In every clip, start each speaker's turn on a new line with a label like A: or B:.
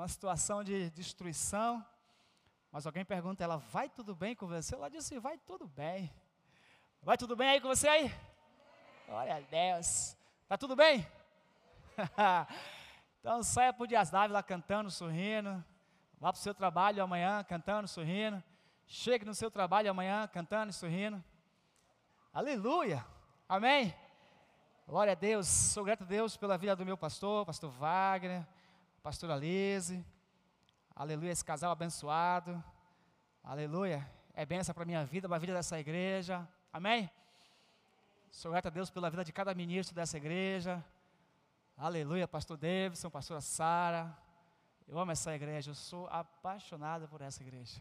A: uma situação de destruição. Mas alguém pergunta ela, vai tudo bem com você? Ela disse, vai tudo bem. Vai tudo bem aí com você aí? Glória a Deus. Tá tudo bem? então saia por Dias Dávila cantando, sorrindo. Vá para o seu trabalho amanhã cantando, sorrindo. Chegue no seu trabalho amanhã cantando e sorrindo. Aleluia. Amém. Glória a Deus. Sou grato a Deus pela vida do meu pastor, pastor Wagner, pastora Lise. Aleluia, esse casal abençoado. Aleluia. É benção para a minha vida, para a vida dessa igreja. Amém? Sou grato a Deus pela vida de cada ministro dessa igreja. Aleluia, pastor Davidson, pastora Sara. Eu amo essa igreja, eu sou apaixonado por essa igreja.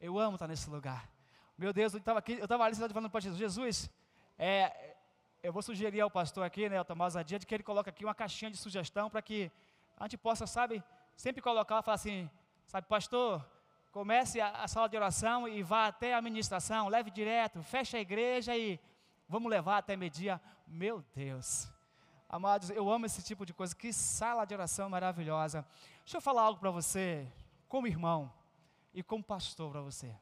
A: Eu amo estar nesse lugar. Meu Deus, eu estava aqui, eu estava ali falando para Jesus, Jesus, é, eu vou sugerir ao pastor aqui, né, o Tomás Adia, de que ele coloque aqui uma caixinha de sugestão para que a gente possa, sabe, sempre colocar, falar assim, sabe, pastor, comece a, a, sala de oração e vá até a administração, leve direto, feche a igreja e vamos levar até meio-dia. Meu Deus. Amados, eu amo esse tipo de coisa. Que sala de oração maravilhosa. Deixa eu falar algo para você, como irmão e como pastor para você.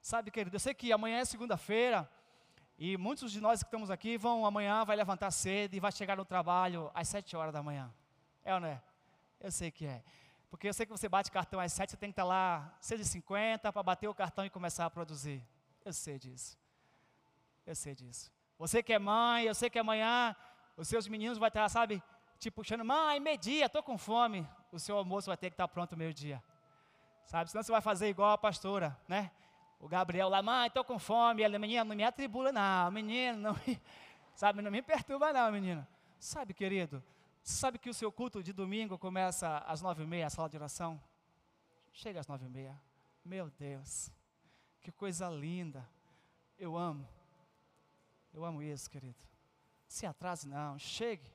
A: Sabe, querido, eu sei que amanhã é segunda-feira e muitos de nós que estamos aqui vão amanhã, vai levantar cedo e vai chegar no trabalho às sete horas da manhã. É ou não é? Eu sei que é. Porque eu sei que você bate cartão às sete, você tem que estar lá às cinquenta para bater o cartão e começar a produzir. Eu sei disso. Eu sei disso. Você que é mãe, eu sei que amanhã os seus meninos vão estar, sabe, te puxando, mãe, meio-dia, estou com fome. O seu almoço vai ter que estar pronto meio-dia. Sabe, senão você vai fazer igual a pastora, né? O Gabriel lá, mãe, estou com fome. Ela, menina, não me atribula não, menino, não me, sabe, não me perturba não, menino. Sabe, querido, sabe que o seu culto de domingo começa às nove e meia, a sala de oração? Chega às nove e meia. Meu Deus, que coisa linda. Eu amo. Eu amo isso, querido. Se atrase não, chegue.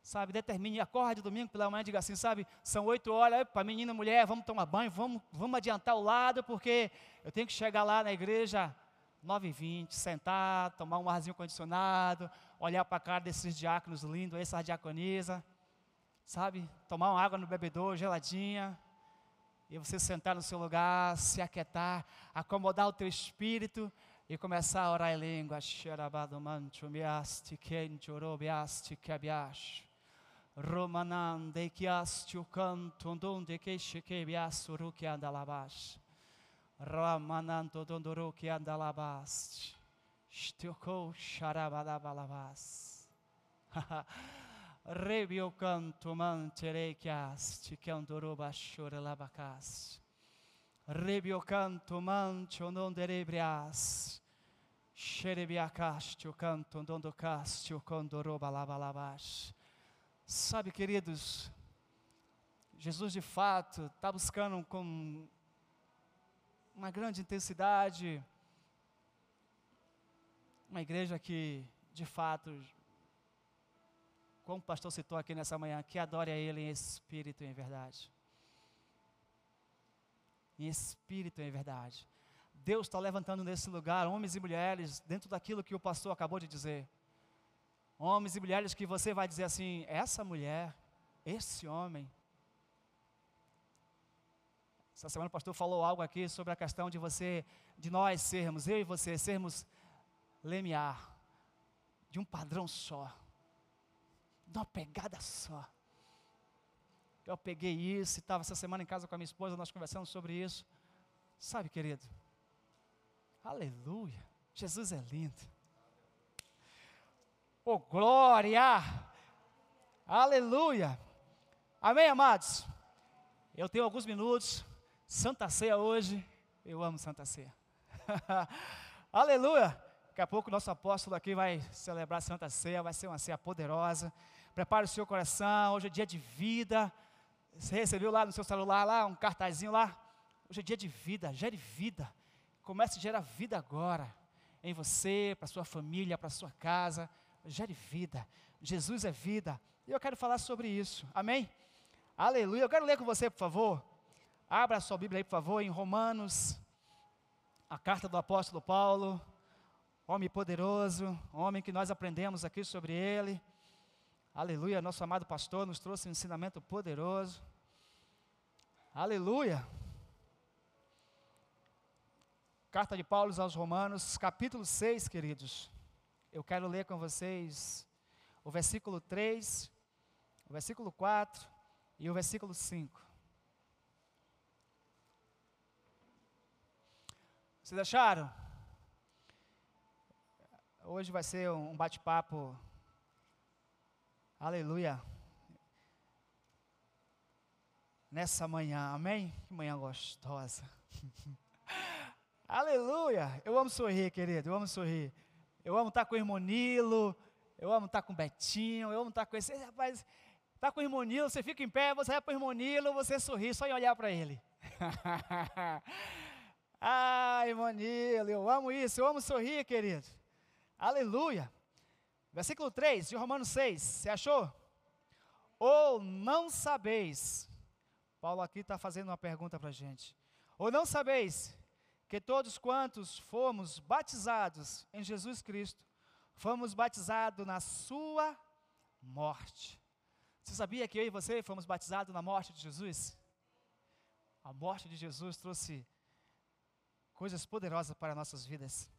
A: Sabe, determine, acorde domingo pela manhã, diga assim, sabe, são oito horas, para menina e mulher, vamos tomar banho, vamos, vamos adiantar o lado, porque eu tenho que chegar lá na igreja nove e vinte, sentar, tomar um arzinho condicionado, olhar para a cara desses diáconos lindos, essa diaconisa, sabe, tomar uma água no bebedouro, geladinha, e você sentar no seu lugar, se aquietar, acomodar o teu espírito e começar a orar em língua. Romanan de kiastio canto donde que shike biasuru que andalabas. Ramananto dondoro que andalabas. Rebio canto mantere chiasti che andoro basciore labacas. Rebio canto mancho non derebrias. Xerebiacastio canto dondo castio condoro balabalabas. Sabe, queridos, Jesus de fato está buscando com uma grande intensidade uma igreja que, de fato, como o pastor citou aqui nessa manhã, que adore a Ele em espírito e em verdade em espírito e em verdade. Deus está levantando nesse lugar homens e mulheres dentro daquilo que o pastor acabou de dizer. Homens e mulheres que você vai dizer assim: essa mulher, esse homem. Essa semana o pastor falou algo aqui sobre a questão de você, de nós sermos, eu e você, sermos lemiar, de um padrão só, de uma pegada só. Eu peguei isso estava essa semana em casa com a minha esposa, nós conversamos sobre isso. Sabe, querido? Aleluia. Jesus é lindo. Oh, glória! Aleluia! Amém, amados? Eu tenho alguns minutos. Santa Ceia hoje. Eu amo Santa Ceia. Aleluia! Daqui a pouco o nosso apóstolo aqui vai celebrar Santa Ceia. Vai ser uma ceia poderosa. Prepare o seu coração. Hoje é dia de vida. Você recebeu lá no seu celular lá um cartazinho lá? Hoje é dia de vida, gere vida. Comece a gerar vida agora. Em você, para sua família, para sua casa. Gere vida. Jesus é vida. E eu quero falar sobre isso. Amém? Aleluia. Eu quero ler com você, por favor. Abra a sua Bíblia aí, por favor, em Romanos, a carta do apóstolo Paulo, homem poderoso, homem que nós aprendemos aqui sobre ele. Aleluia, nosso amado pastor nos trouxe um ensinamento poderoso. Aleluia. Carta de Paulo aos Romanos, capítulo 6, queridos. Eu quero ler com vocês o versículo 3, o versículo 4 e o versículo 5. Vocês acharam? Hoje vai ser um bate-papo. Aleluia nessa manhã, amém? Que manhã gostosa. Aleluia! Eu amo sorrir, querido, eu amo sorrir. Eu amo estar com o irmão Nilo, eu amo estar com o Betinho, eu amo estar com esse. Rapaz, está com o irmão Nilo, você fica em pé, você vai para o irmão Nilo, você sorri só em olhar para ele. ah, irmão Nilo, eu amo isso, eu amo sorrir, querido. Aleluia! Versículo 3 de Romanos 6, você achou? Ou não sabeis Paulo aqui está fazendo uma pergunta para a gente. Ou não sabeis que todos quantos fomos batizados em Jesus Cristo, fomos batizados na sua morte. Você sabia que eu e você fomos batizados na morte de Jesus? A morte de Jesus trouxe coisas poderosas para nossas vidas.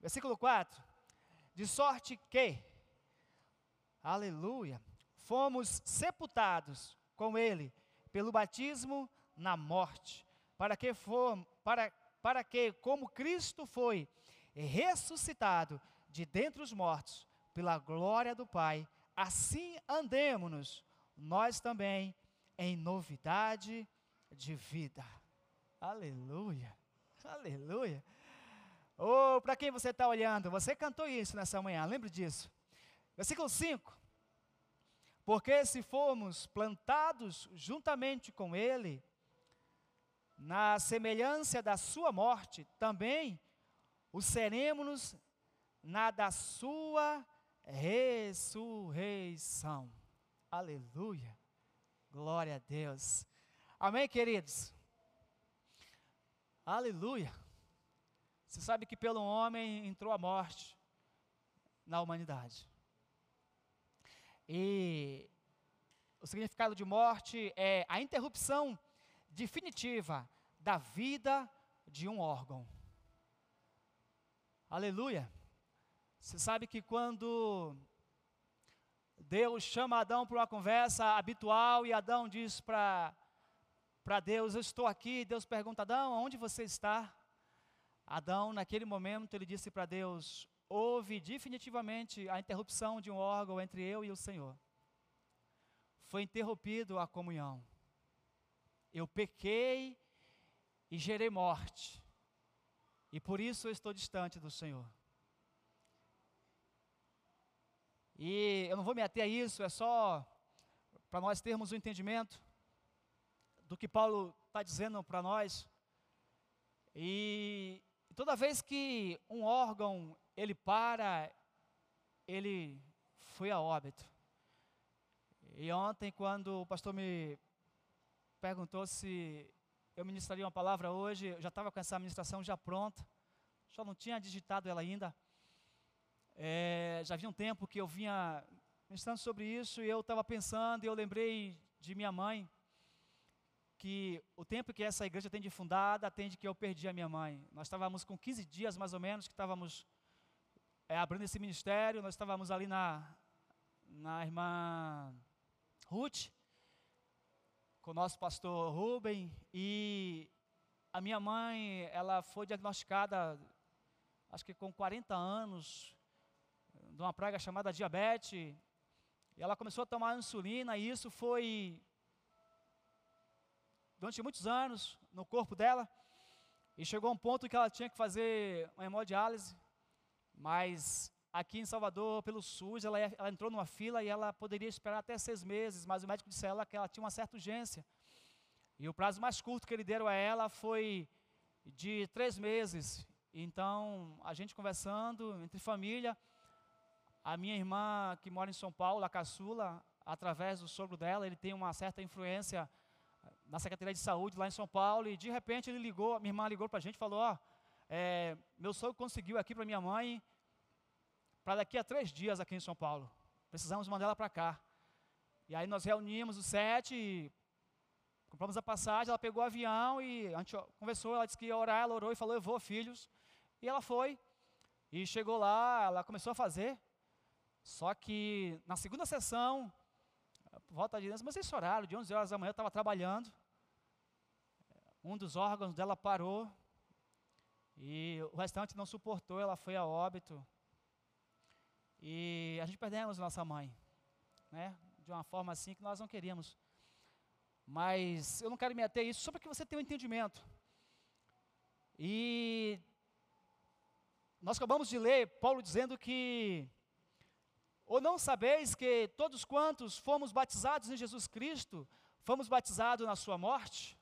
A: Versículo 4: De sorte que, aleluia, fomos sepultados com Ele pelo batismo na morte, para que for, para, para que como Cristo foi ressuscitado de dentre os mortos pela glória do Pai, assim andemos nós também em novidade de vida. Aleluia. Aleluia. Oh, para quem você está olhando, você cantou isso nessa manhã, lembre disso. Versículo 5. Porque se formos plantados juntamente com Ele, na semelhança da Sua morte, também o seremos na da Sua ressurreição. Aleluia. Glória a Deus. Amém, queridos? Aleluia. Você sabe que pelo homem entrou a morte na humanidade. E o significado de morte é a interrupção definitiva da vida de um órgão. Aleluia. Você sabe que quando Deus chama Adão para uma conversa habitual e Adão diz para Deus, eu estou aqui. Deus pergunta, Adão, onde você está? Adão, naquele momento, ele disse para Deus: houve definitivamente a interrupção de um órgão entre eu e o Senhor. Foi interrompido a comunhão. Eu pequei e gerei morte. E por isso eu estou distante do Senhor. E eu não vou me ater a isso, é só para nós termos o um entendimento do que Paulo está dizendo para nós. E toda vez que um órgão ele para, ele foi a óbito. E ontem, quando o pastor me perguntou se eu ministraria uma palavra hoje, eu já estava com essa ministração já pronta, só não tinha digitado ela ainda. É, já havia um tempo que eu vinha ministrando sobre isso e eu estava pensando e eu lembrei de minha mãe, que o tempo que essa igreja tem de fundada, atende que eu perdi a minha mãe. Nós estávamos com 15 dias mais ou menos que estávamos é, abrindo esse ministério, nós estávamos ali na, na irmã Ruth, com o nosso pastor Rubem, e a minha mãe, ela foi diagnosticada, acho que com 40 anos, de uma praga chamada diabetes, e ela começou a tomar insulina, e isso foi durante muitos anos no corpo dela, e chegou um ponto que ela tinha que fazer uma hemodiálise, mas aqui em Salvador, pelo SUS, ela, ela, entrou numa fila e ela poderia esperar até seis meses, mas o médico disse a ela que ela tinha uma certa urgência. E o prazo mais curto que ele deram a ela foi de três meses. Então, a gente conversando entre família, a minha irmã que mora em São Paulo, a caçula, através do sogro dela, ele tem uma certa influência na Secretaria de Saúde lá em São Paulo, e de repente ele ligou, minha irmã ligou para a gente e falou, ó, é, meu sogro conseguiu aqui para minha mãe, para daqui a três dias aqui em São Paulo. Precisamos mandar ela para cá. E aí nós reunimos os sete, compramos a passagem, ela pegou o avião e a gente conversou, ela disse que ia orar, ela orou e falou, eu vou, filhos. E ela foi, e chegou lá, ela começou a fazer, só que na segunda sessão, volta de mas esse horário, de 11 horas da manhã, eu estava trabalhando, um dos órgãos dela parou, e o restante não suportou, ela foi a óbito, e a gente perdemos nossa mãe, né, de uma forma assim que nós não queríamos. Mas eu não quero me ater a isso, só para que você tenha um entendimento. E nós acabamos de ler Paulo dizendo que ou não sabeis que todos quantos fomos batizados em Jesus Cristo, fomos batizados na sua morte?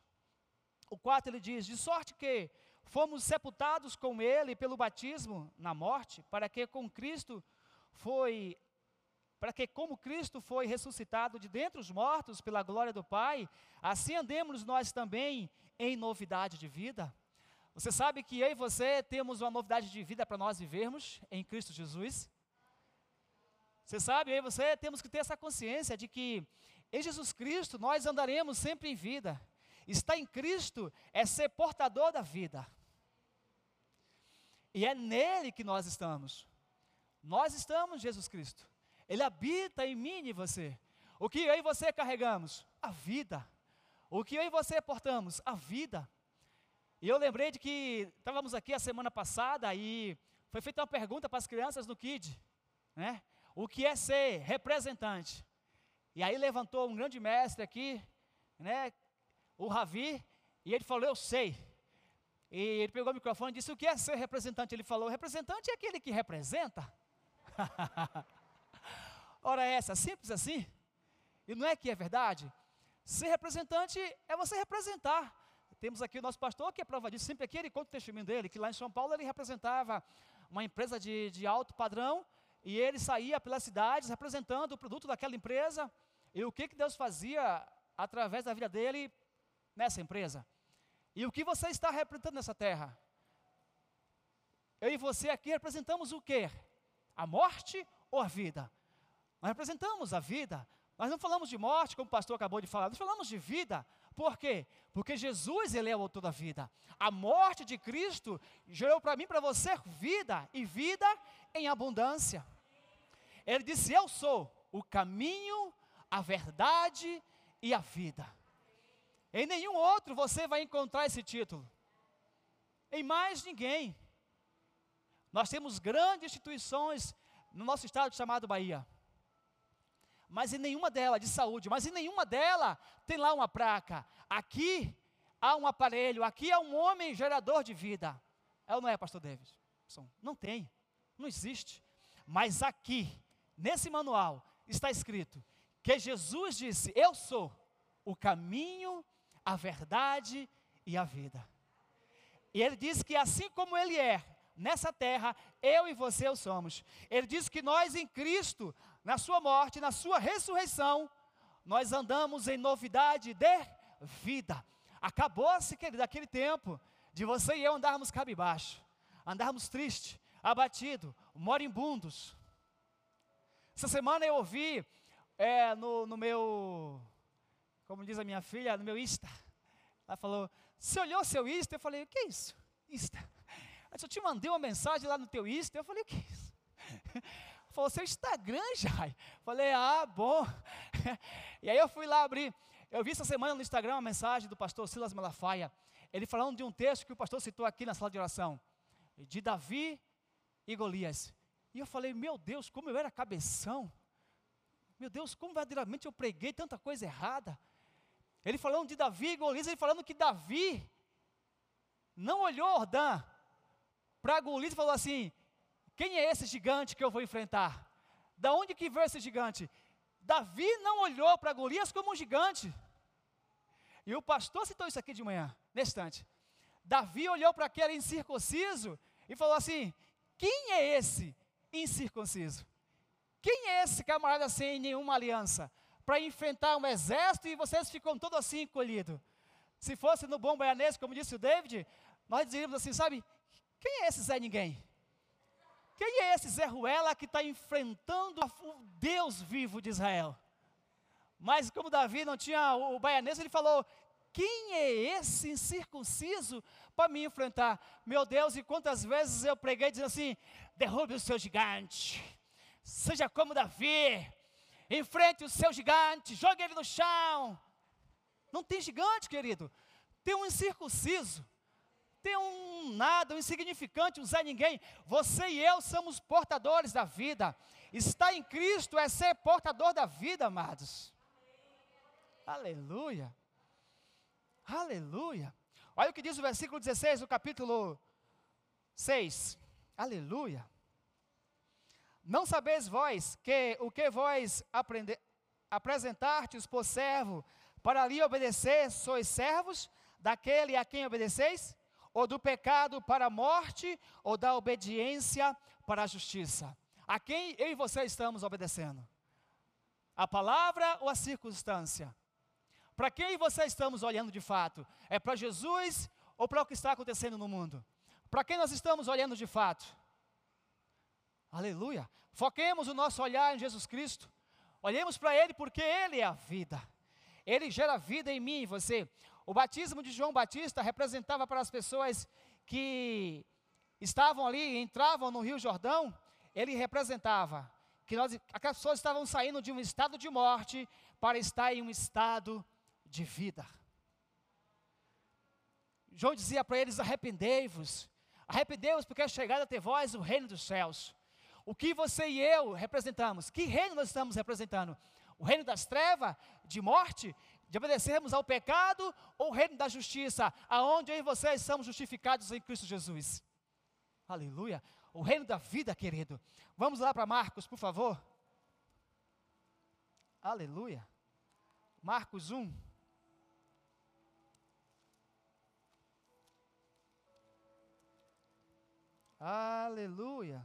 A: O 4 ele diz: De sorte que fomos sepultados com ele pelo batismo na morte, para que com Cristo foi para que, como Cristo foi ressuscitado de dentre os mortos pela glória do Pai, assim andemos nós também em novidade de vida. Você sabe que eu e você temos uma novidade de vida para nós vivermos em Cristo Jesus? Você sabe, eu e você temos que ter essa consciência de que em Jesus Cristo nós andaremos sempre em vida. Estar em Cristo é ser portador da vida. E é nele que nós estamos. Nós estamos Jesus Cristo. Ele habita em mim e você. O que eu e você carregamos? A vida. O que eu e você portamos? A vida. E eu lembrei de que estávamos aqui a semana passada e foi feita uma pergunta para as crianças no KID, né? O que é ser representante? E aí levantou um grande mestre aqui, né? O Ravi, e ele falou: Eu sei. E ele pegou o microfone e disse: O que é ser representante? Ele falou: Representante é aquele que representa. Ora, essa, simples assim. E não é que é verdade? Ser representante é você representar. Temos aqui o nosso pastor que é prova disso, sempre aqui ele conta o testemunho dele, que lá em São Paulo ele representava uma empresa de, de alto padrão e ele saía pelas cidades representando o produto daquela empresa e o que, que Deus fazia através da vida dele nessa empresa. E o que você está representando nessa terra? Eu e você aqui representamos o quê? A morte ou a vida? Nós representamos a vida. Nós não falamos de morte, como o pastor acabou de falar, nós falamos de vida. Por quê? Porque Jesus, ele é o autor da vida. A morte de Cristo gerou para mim, para você, vida, e vida em abundância. Ele disse: Eu sou o caminho, a verdade e a vida. Em nenhum outro você vai encontrar esse título. Em mais ninguém. Nós temos grandes instituições no nosso estado chamado Bahia mas em nenhuma delas, de saúde, mas em nenhuma delas tem lá uma placa. Aqui há um aparelho, aqui há um homem gerador de vida. É ou não é, pastor David? Não tem, não existe. Mas aqui, nesse manual, está escrito que Jesus disse: Eu sou o caminho, a verdade e a vida. E ele diz que assim como ele é nessa terra, eu e você o somos. Ele diz que nós em Cristo na sua morte, na sua ressurreição, nós andamos em novidade de vida. Acabou-se, querido, aquele tempo de você e eu andarmos cabibaixo, andarmos triste, abatido, moribundos. Essa semana eu ouvi é, no, no meu, como diz a minha filha, no meu Insta. Ela falou, você olhou seu Insta? Eu falei, o que é isso? Insta. Ela eu te mandei uma mensagem lá no teu Insta. Eu falei, o que é isso? Falou, seu Instagram, Jai. Falei, ah, bom. e aí eu fui lá abrir. Eu vi essa semana no Instagram uma mensagem do pastor Silas Malafaia. Ele falando de um texto que o pastor citou aqui na sala de oração. De Davi e Golias. E eu falei, meu Deus, como eu era cabeção. Meu Deus, como verdadeiramente eu preguei tanta coisa errada. Ele falando de Davi e Golias, ele falando que Davi não olhou Ordã para Golias e falou assim: quem é esse gigante que eu vou enfrentar? Da onde que veio esse gigante? Davi não olhou para Golias como um gigante. E o pastor citou isso aqui de manhã, nesse instante. Davi olhou para aquele incircunciso e falou assim: Quem é esse incircunciso? Quem é esse camarada sem nenhuma aliança? Para enfrentar um exército e vocês ficam todos assim encolhidos. Se fosse no bom baianês, como disse o David, nós diríamos assim: sabe, quem é esse Zé Ninguém? Quem é esse Zé Ruela que está enfrentando o Deus vivo de Israel? Mas como Davi não tinha o baianês, ele falou: quem é esse incircunciso para me enfrentar? Meu Deus, e quantas vezes eu preguei dizendo assim: derrube o seu gigante, seja como Davi, enfrente o seu gigante, jogue ele no chão. Não tem gigante, querido, tem um incircunciso, tem um nada, um insignificante, um Zé Ninguém. Você e eu somos portadores da vida. Estar em Cristo é ser portador da vida, amados. Aleluia. Aleluia. Olha o que diz o versículo 16 do capítulo 6. Aleluia. Não sabeis vós que o que vós apresentastes por servo para lhe obedecer, sois servos daquele a quem obedeceis? Ou do pecado para a morte, ou da obediência para a justiça? A quem eu e você estamos obedecendo? A palavra ou a circunstância? Para quem você estamos olhando de fato? É para Jesus ou para o que está acontecendo no mundo? Para quem nós estamos olhando de fato? Aleluia. Foquemos o nosso olhar em Jesus Cristo. Olhemos para Ele porque Ele é a vida. Ele gera vida em mim e você. O batismo de João Batista representava para as pessoas que estavam ali, entravam no Rio Jordão, ele representava que nós, aquelas pessoas estavam saindo de um estado de morte para estar em um estado de vida. João dizia para eles: arrependei-vos, arrependei-vos, porque é chegado até vós o reino dos céus. O que você e eu representamos? Que reino nós estamos representando? O reino das trevas, de morte, de obedecermos ao pecado, ou o reino da justiça, aonde eu e vocês somos justificados em Cristo Jesus? Aleluia. O reino da vida, querido. Vamos lá para Marcos, por favor. Aleluia. Marcos 1. Aleluia.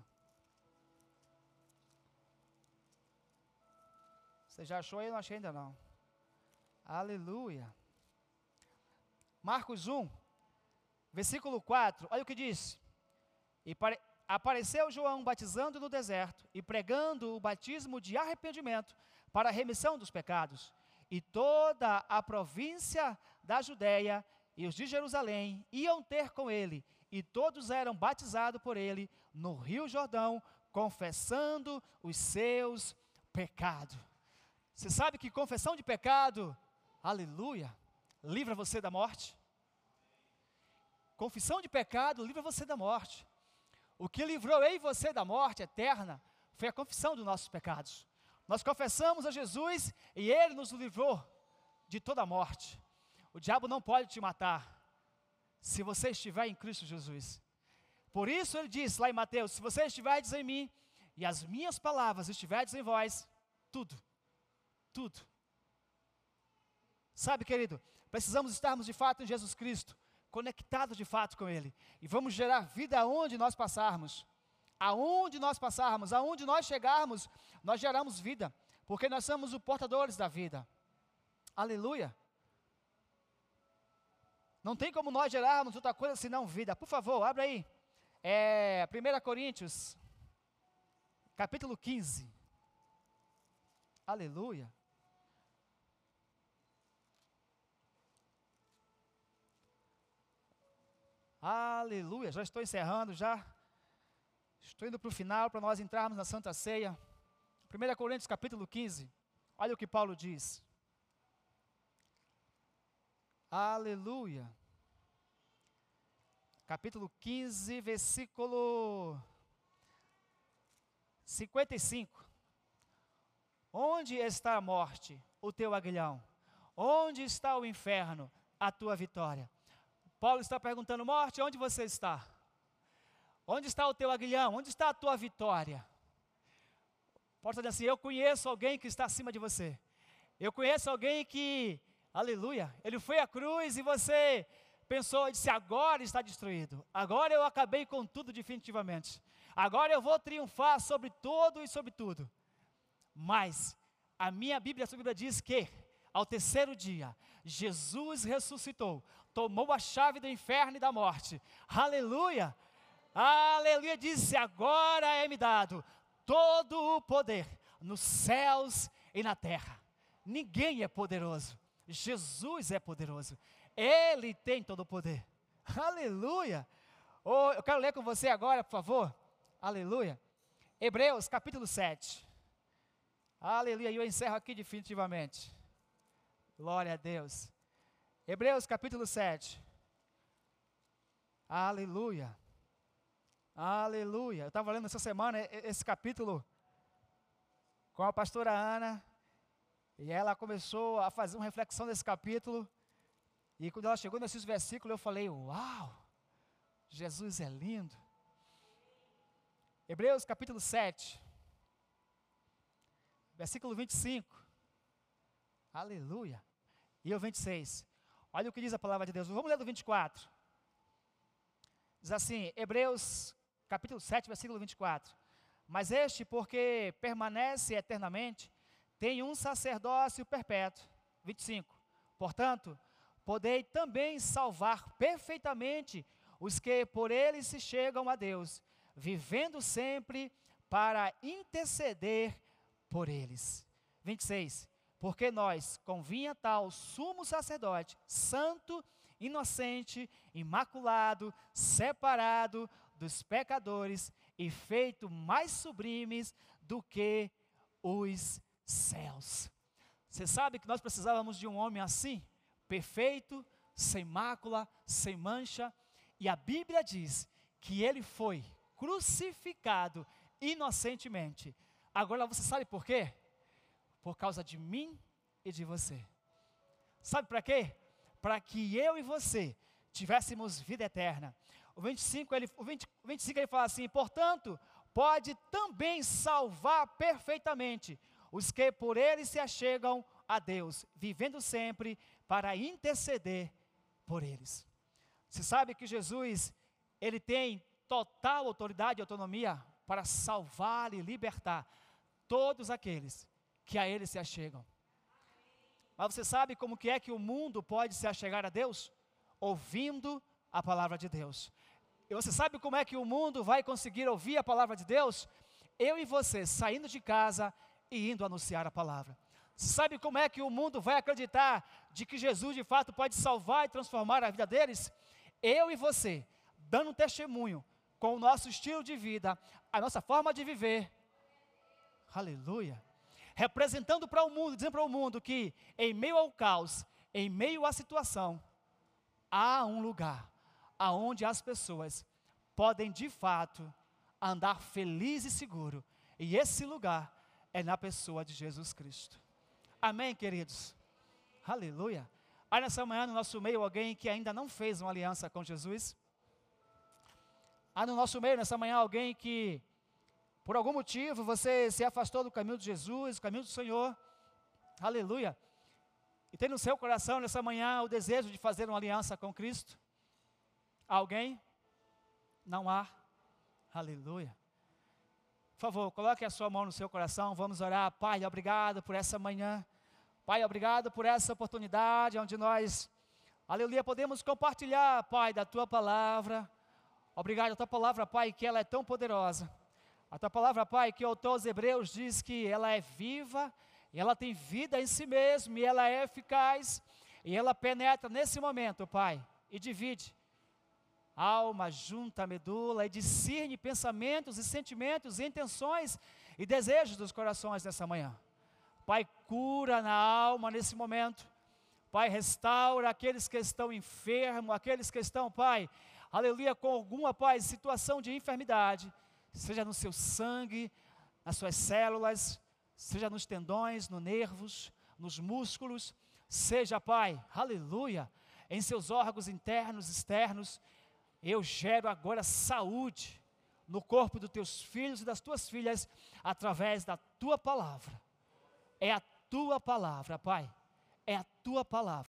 A: Você já achou aí? Não achei ainda não. Aleluia. Marcos 1, versículo 4, olha o que diz. E pare, apareceu João batizando no deserto e pregando o batismo de arrependimento para a remissão dos pecados. E toda a província da Judéia e os de Jerusalém iam ter com ele, e todos eram batizados por ele no Rio Jordão, confessando os seus pecados. Você sabe que confissão de pecado, aleluia, livra você da morte? Confissão de pecado livra você da morte. O que livrou eu e você da morte eterna foi a confissão dos nossos pecados. Nós confessamos a Jesus e Ele nos livrou de toda a morte. O diabo não pode te matar se você estiver em Cristo Jesus. Por isso ele diz lá em Mateus: se você estiveres em mim e as minhas palavras estiverem em vós, tudo, tudo. Sabe, querido, precisamos estarmos de fato em Jesus Cristo, conectados de fato com Ele, e vamos gerar vida aonde nós passarmos. Aonde nós passarmos, aonde nós chegarmos, nós geramos vida, porque nós somos os portadores da vida. Aleluia. Não tem como nós gerarmos outra coisa senão vida. Por favor, abre aí. É 1 Coríntios, capítulo 15. Aleluia. Aleluia. Já estou encerrando, já. Estou indo para o final para nós entrarmos na Santa Ceia. 1 Coríntios capítulo 15. Olha o que Paulo diz. Aleluia. Capítulo 15, versículo 55. Onde está a morte, o teu aguilhão? Onde está o inferno, a tua vitória? Paulo está perguntando: morte, onde você está? Onde está o teu aguilhão? Onde está a tua vitória? Paulo está dizendo assim: eu conheço alguém que está acima de você. Eu conheço alguém que Aleluia. Ele foi à cruz e você pensou e disse: agora está destruído. Agora eu acabei com tudo definitivamente. Agora eu vou triunfar sobre todo e sobre tudo. Mas a minha Bíblia, a sua Bíblia diz que ao terceiro dia, Jesus ressuscitou, tomou a chave do inferno e da morte. Aleluia! Aleluia! Disse: agora é-me dado todo o poder nos céus e na terra. Ninguém é poderoso Jesus é poderoso. Ele tem todo o poder. Aleluia! Oh, eu quero ler com você agora, por favor. Aleluia. Hebreus capítulo 7. Aleluia. E eu encerro aqui definitivamente. Glória a Deus. Hebreus capítulo 7. Aleluia. Aleluia. Eu estava lendo essa semana esse capítulo com a pastora Ana. E ela começou a fazer uma reflexão desse capítulo. E quando ela chegou nesses versículos, eu falei: Uau! Jesus é lindo. Hebreus capítulo 7, versículo 25. Aleluia. E o 26. Olha o que diz a palavra de Deus. Vamos ler do 24. Diz assim, Hebreus capítulo 7, versículo 24. Mas este, porque permanece eternamente, tem um sacerdócio perpétuo. 25. Portanto, podei também salvar perfeitamente os que por ele se chegam a Deus, vivendo sempre para interceder por eles. 26. Porque nós convinha tal sumo sacerdote, santo, inocente, imaculado, separado dos pecadores e feito mais sublimes do que os céus. Você sabe que nós precisávamos de um homem assim, perfeito, sem mácula, sem mancha, e a Bíblia diz que ele foi crucificado inocentemente. Agora você sabe por quê? Por causa de mim e de você. Sabe para quê? Para que eu e você tivéssemos vida eterna. O 25 ele, o 20, o 25 ele fala assim: portanto, pode também salvar perfeitamente os que por ele se achegam a Deus, vivendo sempre para interceder por eles. Você sabe que Jesus, ele tem total autoridade e autonomia para salvar e libertar todos aqueles que a ele se achegam. Mas você sabe como que é que o mundo pode se achegar a Deus? Ouvindo a palavra de Deus. E você sabe como é que o mundo vai conseguir ouvir a palavra de Deus? Eu e você saindo de casa e indo anunciar a palavra. Sabe como é que o mundo vai acreditar de que Jesus de fato pode salvar e transformar a vida deles? eu e você, dando testemunho com o nosso estilo de vida, a nossa forma de viver. Aleluia. Representando para o mundo, dizendo para o mundo que em meio ao caos, em meio à situação, há um lugar aonde as pessoas podem de fato andar feliz e seguro. E esse lugar é na pessoa de Jesus Cristo. Amém, queridos? Aleluia. Há nessa manhã no nosso meio alguém que ainda não fez uma aliança com Jesus? Há no nosso meio nessa manhã alguém que, por algum motivo, você se afastou do caminho de Jesus, do caminho do Senhor? Aleluia. E tem no seu coração nessa manhã o desejo de fazer uma aliança com Cristo? Alguém? Não há. Aleluia. Por favor, coloque a sua mão no seu coração, vamos orar. Pai, obrigado por essa manhã. Pai, obrigado por essa oportunidade onde nós, aleluia, podemos compartilhar, Pai, da tua palavra. Obrigado, a tua palavra, Pai, que ela é tão poderosa. A tua palavra, Pai, que o autor aos Hebreus diz que ela é viva, e ela tem vida em si mesma, e ela é eficaz, e ela penetra nesse momento, Pai, e divide alma, junta medula, e discerne pensamentos e sentimentos, e intenções e desejos dos corações nessa manhã. Pai, cura na alma nesse momento. Pai, restaura aqueles que estão enfermos, aqueles que estão, Pai, aleluia, com alguma, Pai, situação de enfermidade, seja no seu sangue, nas suas células, seja nos tendões, nos nervos, nos músculos, seja, Pai, aleluia, em seus órgãos internos, externos, eu gero agora saúde no corpo dos teus filhos e das tuas filhas, através da tua palavra. É a tua palavra, Pai. É a tua palavra.